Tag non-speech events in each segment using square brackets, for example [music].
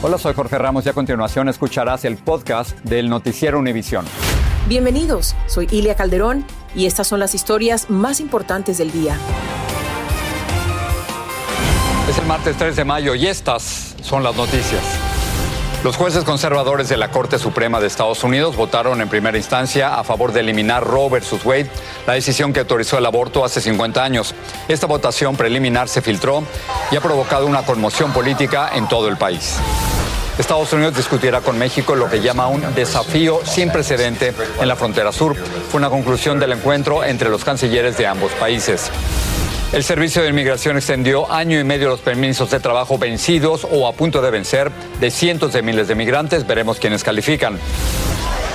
Hola, soy Jorge Ramos y a continuación escucharás el podcast del Noticiero Univisión. Bienvenidos, soy Ilia Calderón y estas son las historias más importantes del día. Es el martes 3 de mayo y estas son las noticias. Los jueces conservadores de la Corte Suprema de Estados Unidos votaron en primera instancia a favor de eliminar Roe versus Wade, la decisión que autorizó el aborto hace 50 años. Esta votación preliminar se filtró y ha provocado una conmoción política en todo el país. Estados Unidos discutirá con México lo que llama un desafío sin precedente en la frontera sur. Fue una conclusión del encuentro entre los cancilleres de ambos países. El Servicio de Inmigración extendió año y medio los permisos de trabajo vencidos o a punto de vencer de cientos de miles de migrantes. Veremos quiénes califican.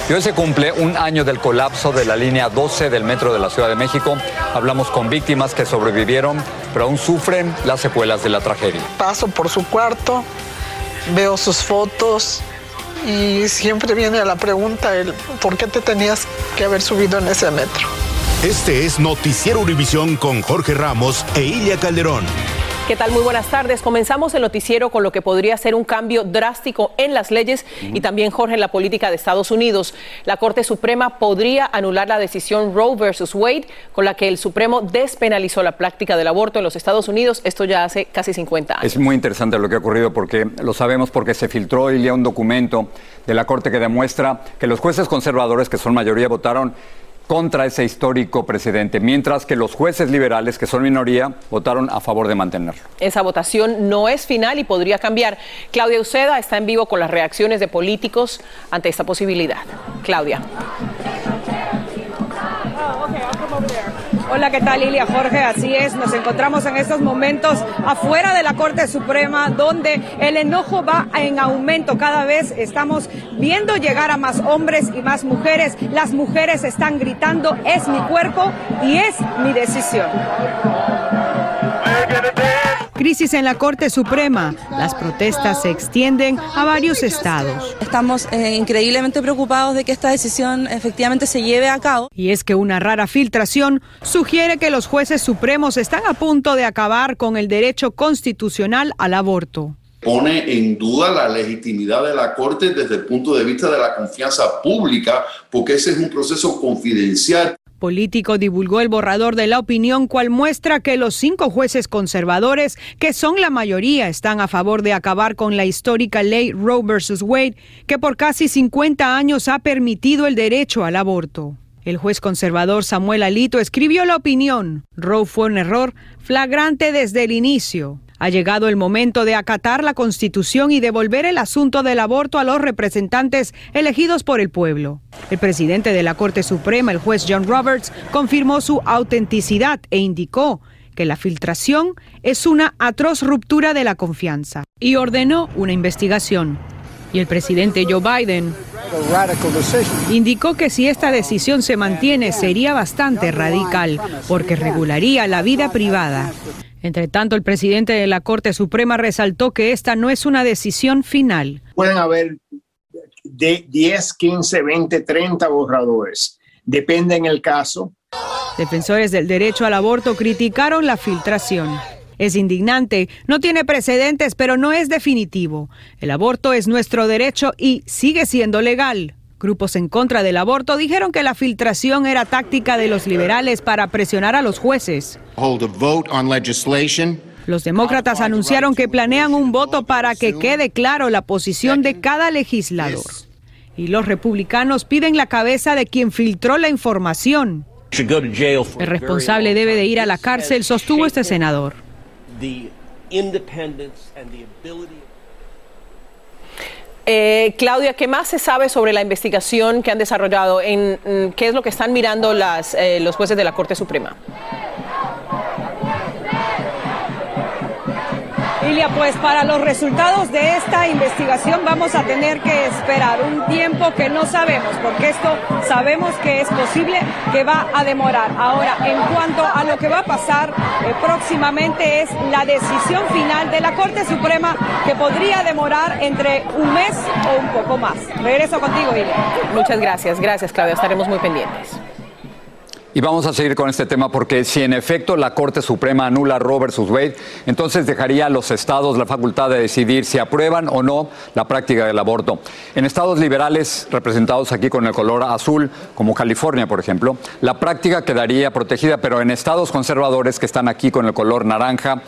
Y hoy se cumple un año del colapso de la línea 12 del metro de la Ciudad de México. Hablamos con víctimas que sobrevivieron, pero aún sufren las secuelas de la tragedia. Paso por su cuarto, veo sus fotos y siempre viene la pregunta, el, ¿por qué te tenías que haber subido en ese metro? Este es Noticiero Univisión con Jorge Ramos e Ilia Calderón. ¿Qué tal? Muy buenas tardes. Comenzamos el noticiero con lo que podría ser un cambio drástico en las leyes y también, Jorge, en la política de Estados Unidos. La Corte Suprema podría anular la decisión Roe versus Wade, con la que el Supremo despenalizó la práctica del aborto en los Estados Unidos. Esto ya hace casi 50 años. Es muy interesante lo que ha ocurrido porque lo sabemos porque se filtró hoy día un documento de la Corte que demuestra que los jueces conservadores, que son mayoría, votaron contra ese histórico precedente, mientras que los jueces liberales, que son minoría, votaron a favor de mantenerlo. Esa votación no es final y podría cambiar. Claudia Uceda está en vivo con las reacciones de políticos ante esta posibilidad. Claudia. Hola, ¿qué tal Lilia Jorge? Así es, nos encontramos en estos momentos afuera de la Corte Suprema donde el enojo va en aumento. Cada vez estamos viendo llegar a más hombres y más mujeres. Las mujeres están gritando, es mi cuerpo y es mi decisión. Crisis en la Corte Suprema. Las protestas se extienden a varios estados. Estamos eh, increíblemente preocupados de que esta decisión efectivamente se lleve a cabo. Y es que una rara filtración sugiere que los jueces supremos están a punto de acabar con el derecho constitucional al aborto pone en duda la legitimidad de la Corte desde el punto de vista de la confianza pública, porque ese es un proceso confidencial político divulgó el borrador de la opinión cual muestra que los cinco jueces conservadores, que son la mayoría, están a favor de acabar con la histórica ley Roe vs. Wade, que por casi 50 años ha permitido el derecho al aborto. El juez conservador Samuel Alito escribió la opinión. Roe fue un error flagrante desde el inicio. Ha llegado el momento de acatar la Constitución y devolver el asunto del aborto a los representantes elegidos por el pueblo. El presidente de la Corte Suprema, el juez John Roberts, confirmó su autenticidad e indicó que la filtración es una atroz ruptura de la confianza y ordenó una investigación. Y el presidente Joe Biden indicó que si esta decisión se mantiene sería bastante radical porque regularía la vida privada. Entre tanto, el presidente de la Corte Suprema resaltó que esta no es una decisión final. Pueden haber de 10, 15, 20, 30 borradores. Depende en el caso. Defensores del derecho al aborto criticaron la filtración. Es indignante, no tiene precedentes, pero no es definitivo. El aborto es nuestro derecho y sigue siendo legal. Grupos en contra del aborto dijeron que la filtración era táctica de los liberales para presionar a los jueces. Los demócratas anunciaron que planean un voto para que quede claro la posición de cada legislador. Y los republicanos piden la cabeza de quien filtró la información. El responsable debe de ir a la cárcel, sostuvo este senador. Eh, Claudia, ¿qué más se sabe sobre la investigación que han desarrollado? En, ¿Qué es lo que están mirando las, eh, los jueces de la Corte Suprema? Lilia, pues para los resultados de esta investigación vamos a tener que esperar un tiempo que no sabemos, porque esto sabemos que es posible que va a demorar. Ahora, en cuanto a lo que va a pasar eh, próximamente es la decisión final de la Corte Suprema que podría demorar entre un mes o un poco más. Regreso contigo, Lilia. Muchas gracias, gracias Claudia, estaremos muy pendientes. Y vamos a seguir con este tema porque si en efecto la Corte Suprema anula Roe versus Wade, entonces dejaría a los estados la facultad de decidir si aprueban o no la práctica del aborto. En estados liberales representados aquí con el color azul, como California, por ejemplo, la práctica quedaría protegida, pero en estados conservadores que están aquí con el color naranja,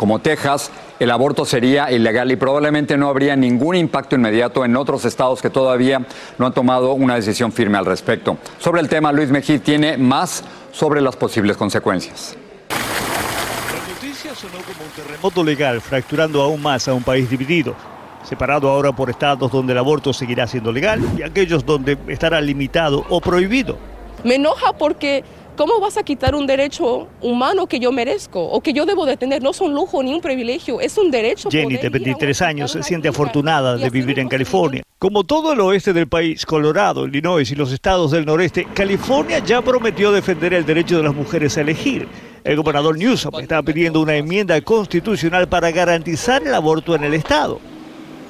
como Texas, el aborto sería ilegal y probablemente no habría ningún impacto inmediato en otros estados que todavía no han tomado una decisión firme al respecto. Sobre el tema, Luis Mejía tiene más sobre las posibles consecuencias. La noticia sonó como un terremoto legal, fracturando aún más a un país dividido, separado ahora por estados donde el aborto seguirá siendo legal y aquellos donde estará limitado o prohibido. Me enoja porque ¿Cómo vas a quitar un derecho humano que yo merezco o que yo debo de tener? No es un lujo ni un privilegio, es un derecho. Jenny, de 23 años, se siente afortunada de vivir en California. Como todo el oeste del país, Colorado, Illinois y los estados del noreste, California ya prometió defender el derecho de las mujeres a elegir. El gobernador Newsom está pidiendo una enmienda constitucional para garantizar el aborto en el estado.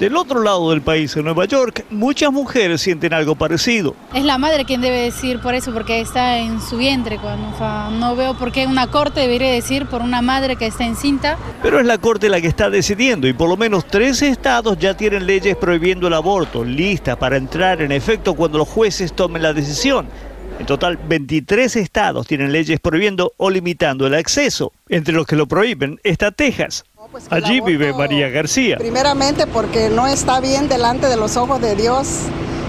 Del otro lado del país, en Nueva York, muchas mujeres sienten algo parecido. Es la madre quien debe decir por eso, porque está en su vientre. Cuando, no veo por qué una corte debería decir por una madre que está encinta. Pero es la corte la que está decidiendo y por lo menos tres estados ya tienen leyes prohibiendo el aborto, listas para entrar en efecto cuando los jueces tomen la decisión. En total, 23 estados tienen leyes prohibiendo o limitando el acceso. Entre los que lo prohíben está Texas. Pues Allí vive María García. Primeramente porque no está bien delante de los ojos de Dios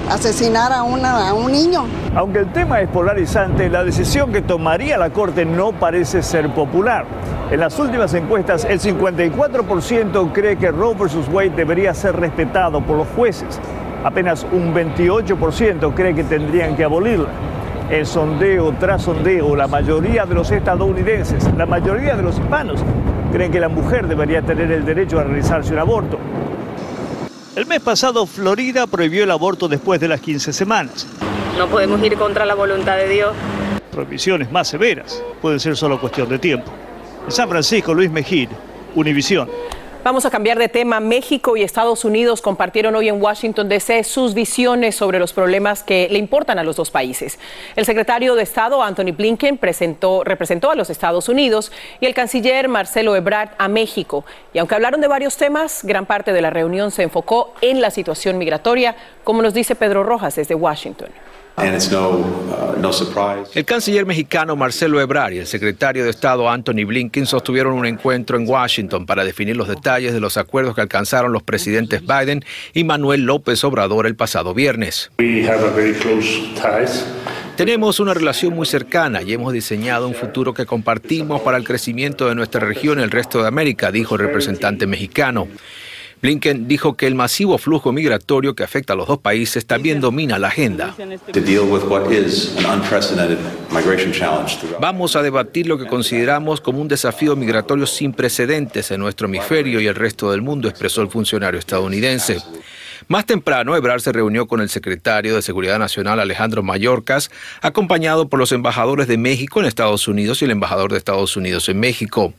asesinar a, a un niño. Aunque el tema es polarizante, la decisión que tomaría la Corte no parece ser popular. En las últimas encuestas, el 54% cree que Roe vs. Wade debería ser respetado por los jueces. Apenas un 28% cree que tendrían que abolirla. En sondeo tras sondeo, la mayoría de los estadounidenses, la mayoría de los hispanos, creen que la mujer debería tener el derecho a realizarse un aborto. El mes pasado, Florida prohibió el aborto después de las 15 semanas. No podemos ir contra la voluntad de Dios. Prohibiciones más severas pueden ser solo cuestión de tiempo. En San Francisco, Luis Mejid, Univisión. Vamos a cambiar de tema. México y Estados Unidos compartieron hoy en Washington DC sus visiones sobre los problemas que le importan a los dos países. El secretario de Estado, Anthony Blinken, presentó, representó a los Estados Unidos y el canciller Marcelo Ebrard a México. Y aunque hablaron de varios temas, gran parte de la reunión se enfocó en la situación migratoria, como nos dice Pedro Rojas desde Washington. Uh, el canciller mexicano Marcelo Ebrard y el secretario de Estado Anthony Blinken sostuvieron un encuentro en Washington para definir los detalles de los acuerdos que alcanzaron los presidentes Biden y Manuel López Obrador el pasado viernes. Tenemos una relación muy cercana y hemos diseñado un futuro que compartimos para el crecimiento de nuestra región y el resto de América, dijo el representante mexicano. Blinken dijo que el masivo flujo migratorio que afecta a los dos países también domina la agenda. Vamos a debatir lo que consideramos como un desafío migratorio sin precedentes en nuestro hemisferio y el resto del mundo, expresó el funcionario estadounidense. Más temprano, Ebrard se reunió con el secretario de Seguridad Nacional Alejandro Mayorkas, acompañado por los embajadores de México en Estados Unidos y el embajador de Estados Unidos en México.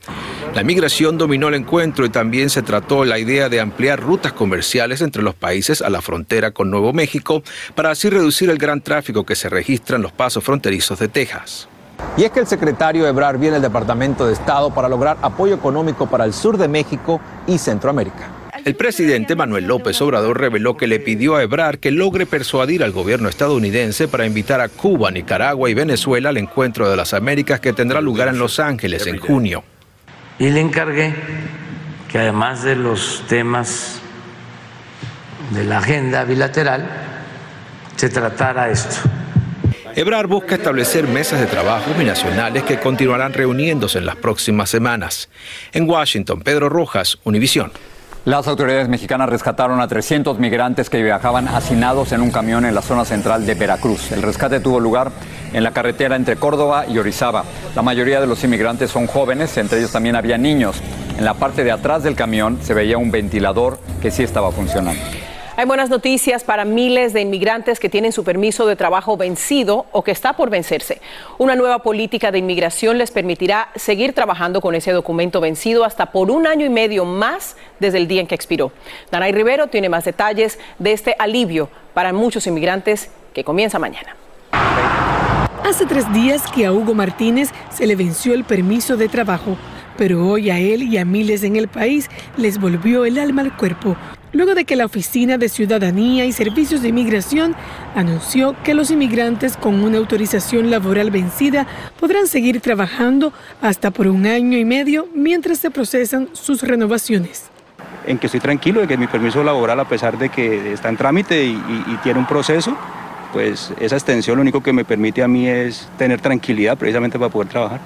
La migración dominó el encuentro y también se trató la idea de ampliar rutas comerciales entre los países a la frontera con Nuevo México para así reducir el gran tráfico que se registra en los pasos fronterizos de Texas. Y es que el secretario Ebrard viene al Departamento de Estado para lograr apoyo económico para el sur de México y Centroamérica. El presidente Manuel López Obrador reveló que le pidió a Ebrard que logre persuadir al gobierno estadounidense para invitar a Cuba, Nicaragua y Venezuela al encuentro de las Américas que tendrá lugar en Los Ángeles en junio. y le encargué que además de los temas de la agenda bilateral, se tratara esto. Ebrar busca establecer mesas de trabajo binacionales que continuarán reuniéndose en las próximas semanas. En Washington, Pedro Rojas, Univisión. Las autoridades mexicanas rescataron a 300 migrantes que viajaban hacinados en un camión en la zona central de Veracruz. El rescate tuvo lugar en la carretera entre Córdoba y Orizaba. La mayoría de los inmigrantes son jóvenes, entre ellos también había niños. En la parte de atrás del camión se veía un ventilador que sí estaba funcionando. Hay buenas noticias para miles de inmigrantes que tienen su permiso de trabajo vencido o que está por vencerse. Una nueva política de inmigración les permitirá seguir trabajando con ese documento vencido hasta por un año y medio más desde el día en que expiró. Danay Rivero tiene más detalles de este alivio para muchos inmigrantes que comienza mañana. Hace tres días que a Hugo Martínez se le venció el permiso de trabajo, pero hoy a él y a miles en el país les volvió el alma al cuerpo luego de que la Oficina de Ciudadanía y Servicios de Inmigración anunció que los inmigrantes con una autorización laboral vencida podrán seguir trabajando hasta por un año y medio mientras se procesan sus renovaciones. En que estoy tranquilo de que mi permiso laboral, a pesar de que está en trámite y, tiene un proceso, pues esa extensión lo único que me permite a mí es tener tranquilidad precisamente para poder trabajar.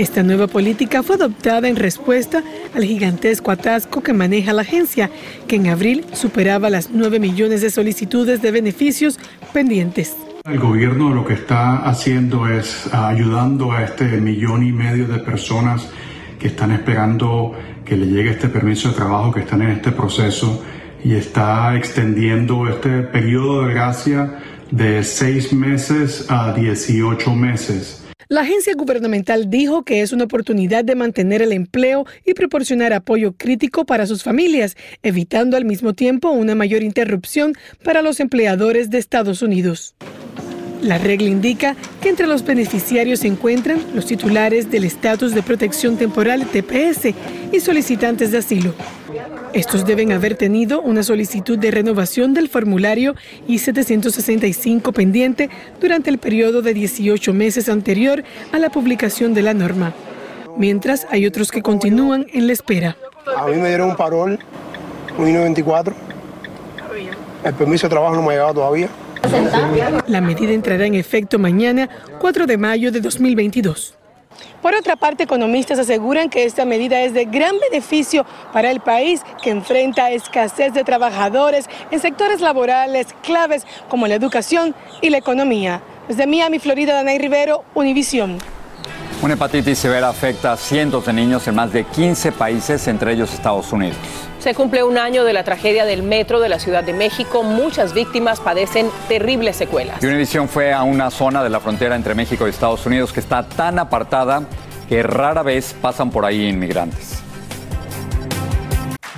Esta nueva política fue adoptada en respuesta al gigantesco atasco que maneja la agencia, que en abril superaba las 9 millones de solicitudes de beneficios pendientes. El gobierno lo que está haciendo es ayudando a este millón y medio de personas que están esperando que le llegue este permiso de trabajo, que están en este proceso y está extendiendo este periodo de gracia de seis meses a 18 meses. La agencia gubernamental dijo que es una oportunidad de mantener el empleo y proporcionar apoyo crítico para sus familias, evitando al mismo tiempo una mayor interrupción para los empleadores de Estados Unidos. La regla indica que entre los beneficiarios se encuentran los titulares del estatus de protección temporal TPS y solicitantes de asilo. Estos deben haber tenido una solicitud de renovación del formulario I-765 pendiente durante el periodo de 18 meses anterior a la publicación de la norma, mientras hay otros que continúan en la espera. A mí me dieron un parol, un I-94. El permiso de trabajo no me ha llegado todavía. La medida entrará en efecto mañana, 4 de mayo de 2022. Por otra parte, economistas aseguran que esta medida es de gran beneficio para el país que enfrenta escasez de trabajadores en sectores laborales claves como la educación y la economía. Desde Miami, Florida, Danay Rivero, Univisión. Una hepatitis severa afecta a cientos de niños en más de 15 países, entre ellos Estados Unidos. Se cumple un año de la tragedia del metro de la Ciudad de México. Muchas víctimas padecen terribles secuelas. Y Univision fue a una zona de la frontera entre México y Estados Unidos que está tan apartada que rara vez pasan por ahí inmigrantes.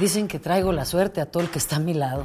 Dicen que traigo la suerte a todo el que está a mi lado.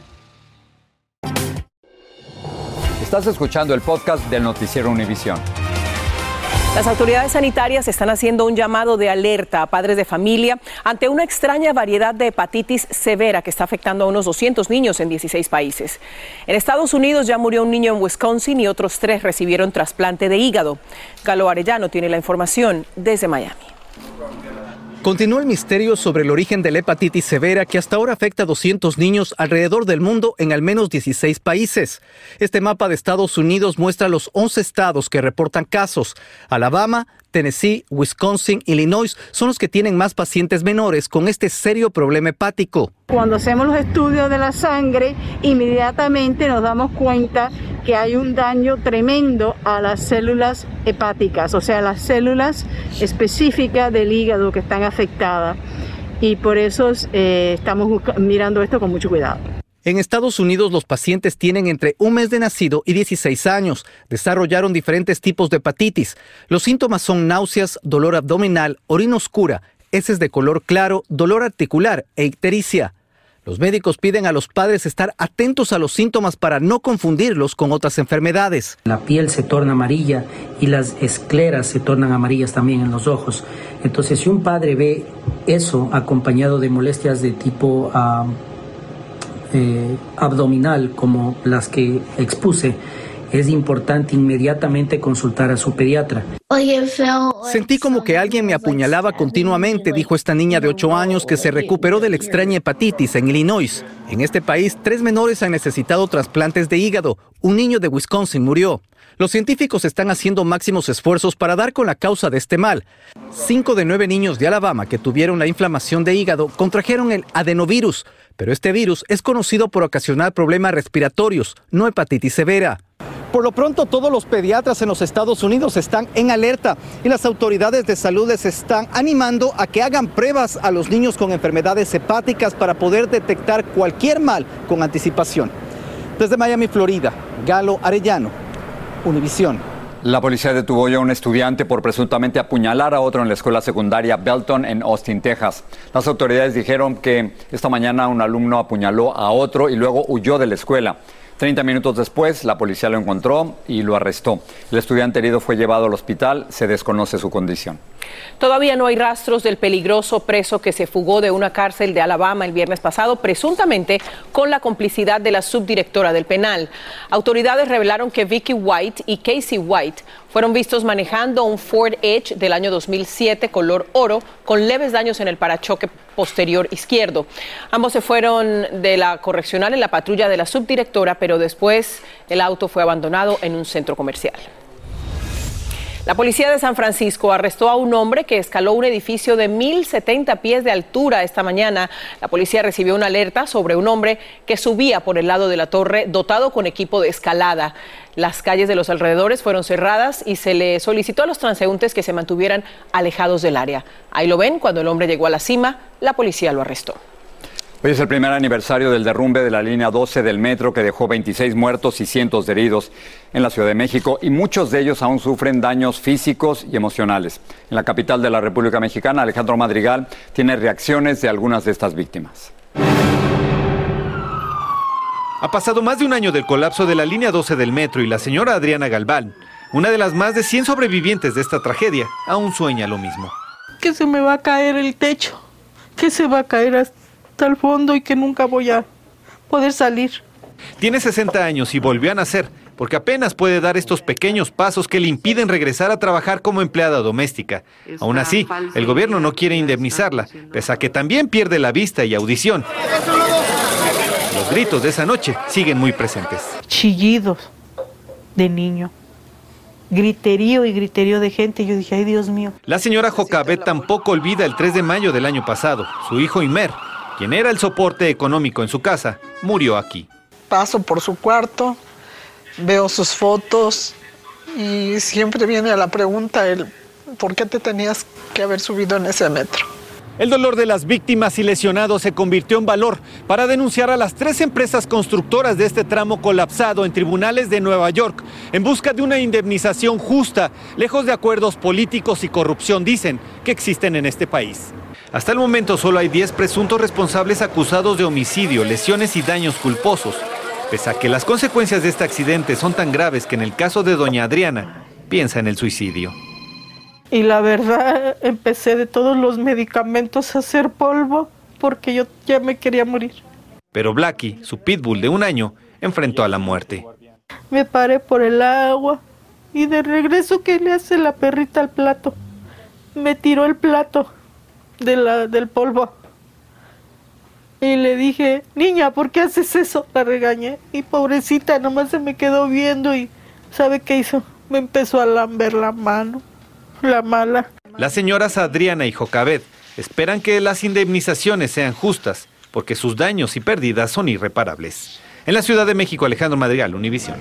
Estás escuchando el podcast del noticiero Univisión. Las autoridades sanitarias están haciendo un llamado de alerta a padres de familia ante una extraña variedad de hepatitis severa que está afectando a unos 200 niños en 16 países. En Estados Unidos ya murió un niño en Wisconsin y otros tres recibieron trasplante de hígado. Galo Arellano tiene la información desde Miami. Continúa el misterio sobre el origen de la hepatitis severa que hasta ahora afecta a 200 niños alrededor del mundo en al menos 16 países. Este mapa de Estados Unidos muestra los 11 estados que reportan casos. Alabama, Tennessee, Wisconsin, Illinois son los que tienen más pacientes menores con este serio problema hepático. Cuando hacemos los estudios de la sangre, inmediatamente nos damos cuenta que hay un daño tremendo a las células hepáticas, o sea, las células específicas del hígado que están afectadas. Y por eso eh, estamos mirando esto con mucho cuidado. En Estados Unidos los pacientes tienen entre un mes de nacido y 16 años. Desarrollaron diferentes tipos de hepatitis. Los síntomas son náuseas, dolor abdominal, orina oscura, heces de color claro, dolor articular e ictericia. Los médicos piden a los padres estar atentos a los síntomas para no confundirlos con otras enfermedades. La piel se torna amarilla y las escleras se tornan amarillas también en los ojos. Entonces, si un padre ve eso acompañado de molestias de tipo ah, eh, abdominal, como las que expuse, es importante inmediatamente consultar a su pediatra. Sentí como que alguien me apuñalaba continuamente, dijo esta niña de 8 años que se recuperó de la extraña hepatitis en Illinois. En este país, tres menores han necesitado trasplantes de hígado. Un niño de Wisconsin murió. Los científicos están haciendo máximos esfuerzos para dar con la causa de este mal. Cinco de nueve niños de Alabama que tuvieron la inflamación de hígado contrajeron el adenovirus, pero este virus es conocido por ocasionar problemas respiratorios, no hepatitis severa. Por lo pronto, todos los pediatras en los Estados Unidos están en alerta y las autoridades de salud les están animando a que hagan pruebas a los niños con enfermedades hepáticas para poder detectar cualquier mal con anticipación. Desde Miami, Florida, Galo Arellano, Univisión. La policía detuvo a un estudiante por presuntamente apuñalar a otro en la escuela secundaria Belton en Austin, Texas. Las autoridades dijeron que esta mañana un alumno apuñaló a otro y luego huyó de la escuela. Treinta minutos después, la policía lo encontró y lo arrestó. El estudiante herido fue llevado al hospital, se desconoce su condición. Todavía no hay rastros del peligroso preso que se fugó de una cárcel de Alabama el viernes pasado, presuntamente con la complicidad de la subdirectora del penal. Autoridades revelaron que Vicky White y Casey White fueron vistos manejando un Ford Edge del año 2007 color oro con leves daños en el parachoque posterior izquierdo. Ambos se fueron de la correccional en la patrulla de la subdirectora, pero después el auto fue abandonado en un centro comercial. La policía de San Francisco arrestó a un hombre que escaló un edificio de 1.070 pies de altura esta mañana. La policía recibió una alerta sobre un hombre que subía por el lado de la torre dotado con equipo de escalada. Las calles de los alrededores fueron cerradas y se le solicitó a los transeúntes que se mantuvieran alejados del área. Ahí lo ven, cuando el hombre llegó a la cima, la policía lo arrestó. Hoy es el primer aniversario del derrumbe de la línea 12 del metro que dejó 26 muertos y cientos de heridos en la Ciudad de México y muchos de ellos aún sufren daños físicos y emocionales. En la capital de la República Mexicana, Alejandro Madrigal tiene reacciones de algunas de estas víctimas. Ha pasado más de un año del colapso de la línea 12 del metro y la señora Adriana Galván, una de las más de 100 sobrevivientes de esta tragedia, aún sueña lo mismo. Que se me va a caer el techo, que se va a caer hasta al fondo y que nunca voy a poder salir. Tiene 60 años y volvió a nacer porque apenas puede dar estos pequeños pasos que le impiden regresar a trabajar como empleada doméstica. Aún así, el gobierno no quiere indemnizarla, pese a que también pierde la vista y audición. Los gritos de esa noche siguen muy presentes. Chillidos de niño. Griterío y griterío de gente. Yo dije, ay Dios mío. La señora Jocabet tampoco olvida el 3 de mayo del año pasado. Su hijo Imer quien era el soporte económico en su casa, murió aquí. Paso por su cuarto, veo sus fotos y siempre viene a la pregunta el por qué te tenías que haber subido en ese metro. El dolor de las víctimas y lesionados se convirtió en valor para denunciar a las tres empresas constructoras de este tramo colapsado en tribunales de Nueva York en busca de una indemnización justa, lejos de acuerdos políticos y corrupción, dicen, que existen en este país. Hasta el momento solo hay 10 presuntos responsables acusados de homicidio, lesiones y daños culposos, pese a que las consecuencias de este accidente son tan graves que en el caso de doña Adriana piensa en el suicidio. Y la verdad, [laughs] empecé de todos los medicamentos a hacer polvo porque yo ya me quería morir. Pero Blackie, su pitbull de un año, enfrentó a la muerte. Me paré por el agua y de regreso, ¿qué le hace la perrita al plato? Me tiró el plato de la, del polvo. Y le dije, niña, ¿por qué haces eso? La regañé. Y pobrecita, nomás se me quedó viendo y ¿sabe qué hizo? Me empezó a lamber la mano, la mala. Las señoras Adriana y Jocabet esperan que las indemnizaciones sean justas, porque sus daños y pérdidas son irreparables. En la Ciudad de México, Alejandro Madrigal, Univisión.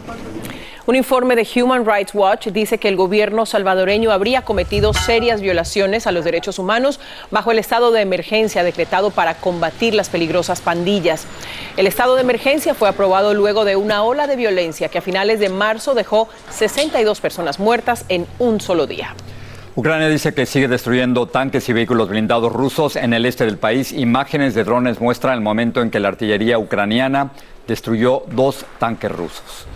Un informe de Human Rights Watch dice que el gobierno salvadoreño habría cometido serias violaciones a los derechos humanos bajo el estado de emergencia decretado para combatir las peligrosas pandillas. El estado de emergencia fue aprobado luego de una ola de violencia que a finales de marzo dejó 62 personas muertas en un solo día. Ucrania dice que sigue destruyendo tanques y vehículos blindados rusos en el este del país. Imágenes de drones muestran el momento en que la artillería ucraniana destruyó dos tanques rusos.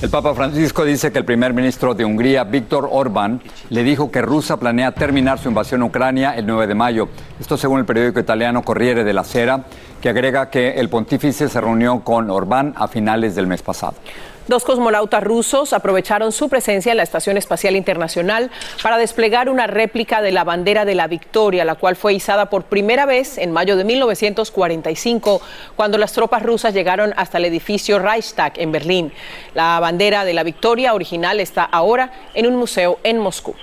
El Papa Francisco dice que el primer ministro de Hungría, Víctor Orbán, le dijo que Rusia planea terminar su invasión a Ucrania el 9 de mayo. Esto según el periódico italiano Corriere della Sera, que agrega que el pontífice se reunió con Orbán a finales del mes pasado. Dos cosmonautas rusos aprovecharon su presencia en la Estación Espacial Internacional para desplegar una réplica de la bandera de la victoria, la cual fue izada por primera vez en mayo de 1945, cuando las tropas rusas llegaron hasta el edificio Reichstag en Berlín. La bandera de la victoria original está ahora en un museo en Moscú.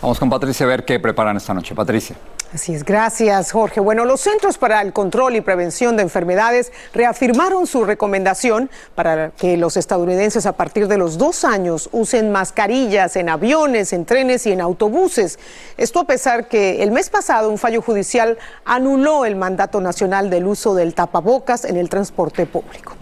Vamos con Patricia a ver qué preparan esta noche. Patricia. Así es, gracias Jorge. Bueno, los Centros para el Control y Prevención de Enfermedades reafirmaron su recomendación para que los estadounidenses a partir de los dos años usen mascarillas en aviones, en trenes y en autobuses. Esto a pesar que el mes pasado un fallo judicial anuló el mandato nacional del uso del tapabocas en el transporte público.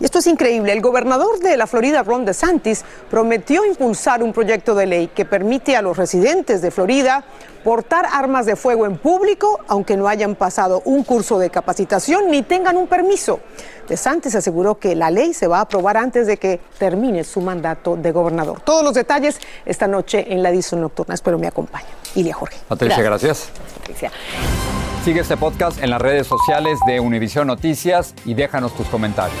Y esto es increíble. El gobernador de la Florida, Ron DeSantis, prometió impulsar un proyecto de ley que permite a los residentes de Florida portar armas de fuego en público, aunque no hayan pasado un curso de capacitación ni tengan un permiso. DeSantis aseguró que la ley se va a aprobar antes de que termine su mandato de gobernador. Todos los detalles esta noche en la edición nocturna. Espero me acompañen. Ilia Jorge. Patricia, gracias. Patricia. Sigue este podcast en las redes sociales de Univision Noticias y déjanos tus comentarios.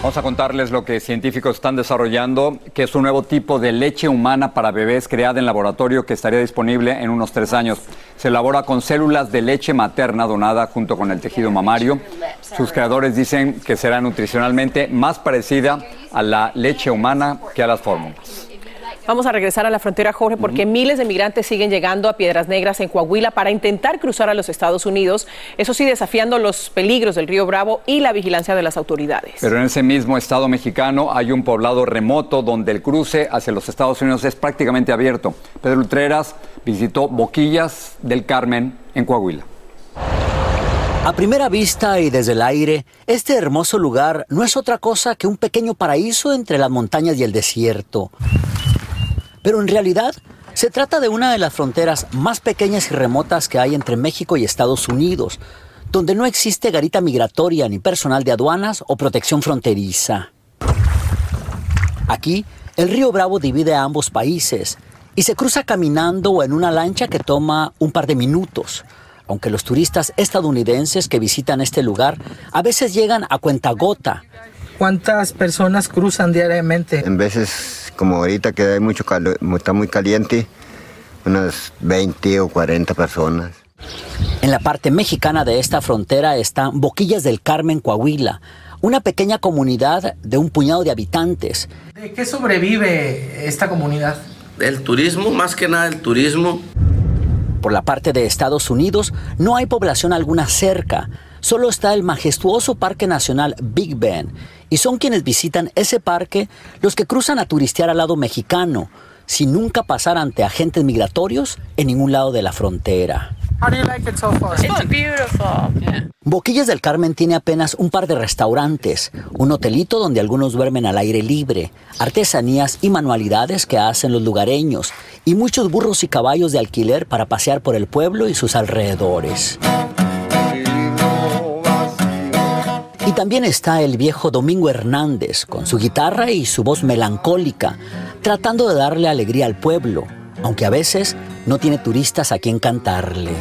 Vamos a contarles lo que científicos están desarrollando, que es un nuevo tipo de leche humana para bebés creada en laboratorio que estaría disponible en unos tres años. Se elabora con células de leche materna donada junto con el tejido mamario. Sus creadores dicen que será nutricionalmente más parecida a la leche humana que a las fórmulas. Vamos a regresar a la frontera, Jorge, porque miles de migrantes siguen llegando a Piedras Negras en Coahuila para intentar cruzar a los Estados Unidos, eso sí, desafiando los peligros del río Bravo y la vigilancia de las autoridades. Pero en ese mismo estado mexicano hay un poblado remoto donde el cruce hacia los Estados Unidos es prácticamente abierto. Pedro Utreras visitó Boquillas del Carmen en Coahuila. A primera vista y desde el aire, este hermoso lugar no es otra cosa que un pequeño paraíso entre las montañas y el desierto. Pero en realidad se trata de una de las fronteras más pequeñas y remotas que hay entre México y Estados Unidos, donde no existe garita migratoria ni personal de aduanas o protección fronteriza. Aquí, el río Bravo divide a ambos países y se cruza caminando o en una lancha que toma un par de minutos, aunque los turistas estadounidenses que visitan este lugar a veces llegan a cuentagota. ¿Cuántas personas cruzan diariamente? En veces, como ahorita que hay mucho calor, está muy caliente, unas 20 o 40 personas. En la parte mexicana de esta frontera están Boquillas del Carmen, Coahuila, una pequeña comunidad de un puñado de habitantes. ¿De qué sobrevive esta comunidad? El turismo, más que nada el turismo. Por la parte de Estados Unidos no hay población alguna cerca, solo está el majestuoso Parque Nacional Big Bend, y son quienes visitan ese parque los que cruzan a turistear al lado mexicano, sin nunca pasar ante agentes migratorios en ningún lado de la frontera. Boquillas del Carmen tiene apenas un par de restaurantes, un hotelito donde algunos duermen al aire libre, artesanías y manualidades que hacen los lugareños, y muchos burros y caballos de alquiler para pasear por el pueblo y sus alrededores. También está el viejo Domingo Hernández, con su guitarra y su voz melancólica, tratando de darle alegría al pueblo, aunque a veces no tiene turistas a quien cantarle.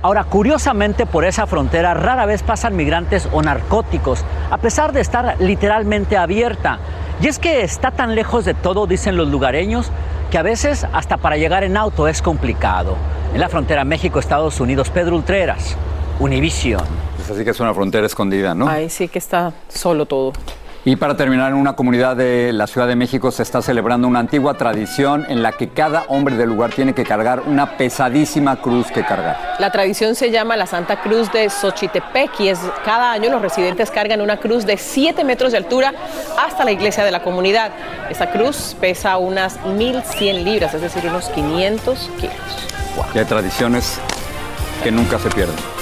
Ahora, curiosamente, por esa frontera rara vez pasan migrantes o narcóticos, a pesar de estar literalmente abierta. Y es que está tan lejos de todo, dicen los lugareños, que a veces hasta para llegar en auto es complicado. En la frontera México-Estados Unidos, Pedro Ultreras, Univision. Pues así que es una frontera escondida, ¿no? Ahí sí que está solo todo. Y para terminar, en una comunidad de la Ciudad de México se está celebrando una antigua tradición en la que cada hombre del lugar tiene que cargar una pesadísima cruz que cargar. La tradición se llama la Santa Cruz de Xochitepec y es cada año los residentes cargan una cruz de 7 metros de altura hasta la iglesia de la comunidad. Esta cruz pesa unas 1.100 libras, es decir, unos 500 kilos. Y hay tradiciones que nunca se pierden.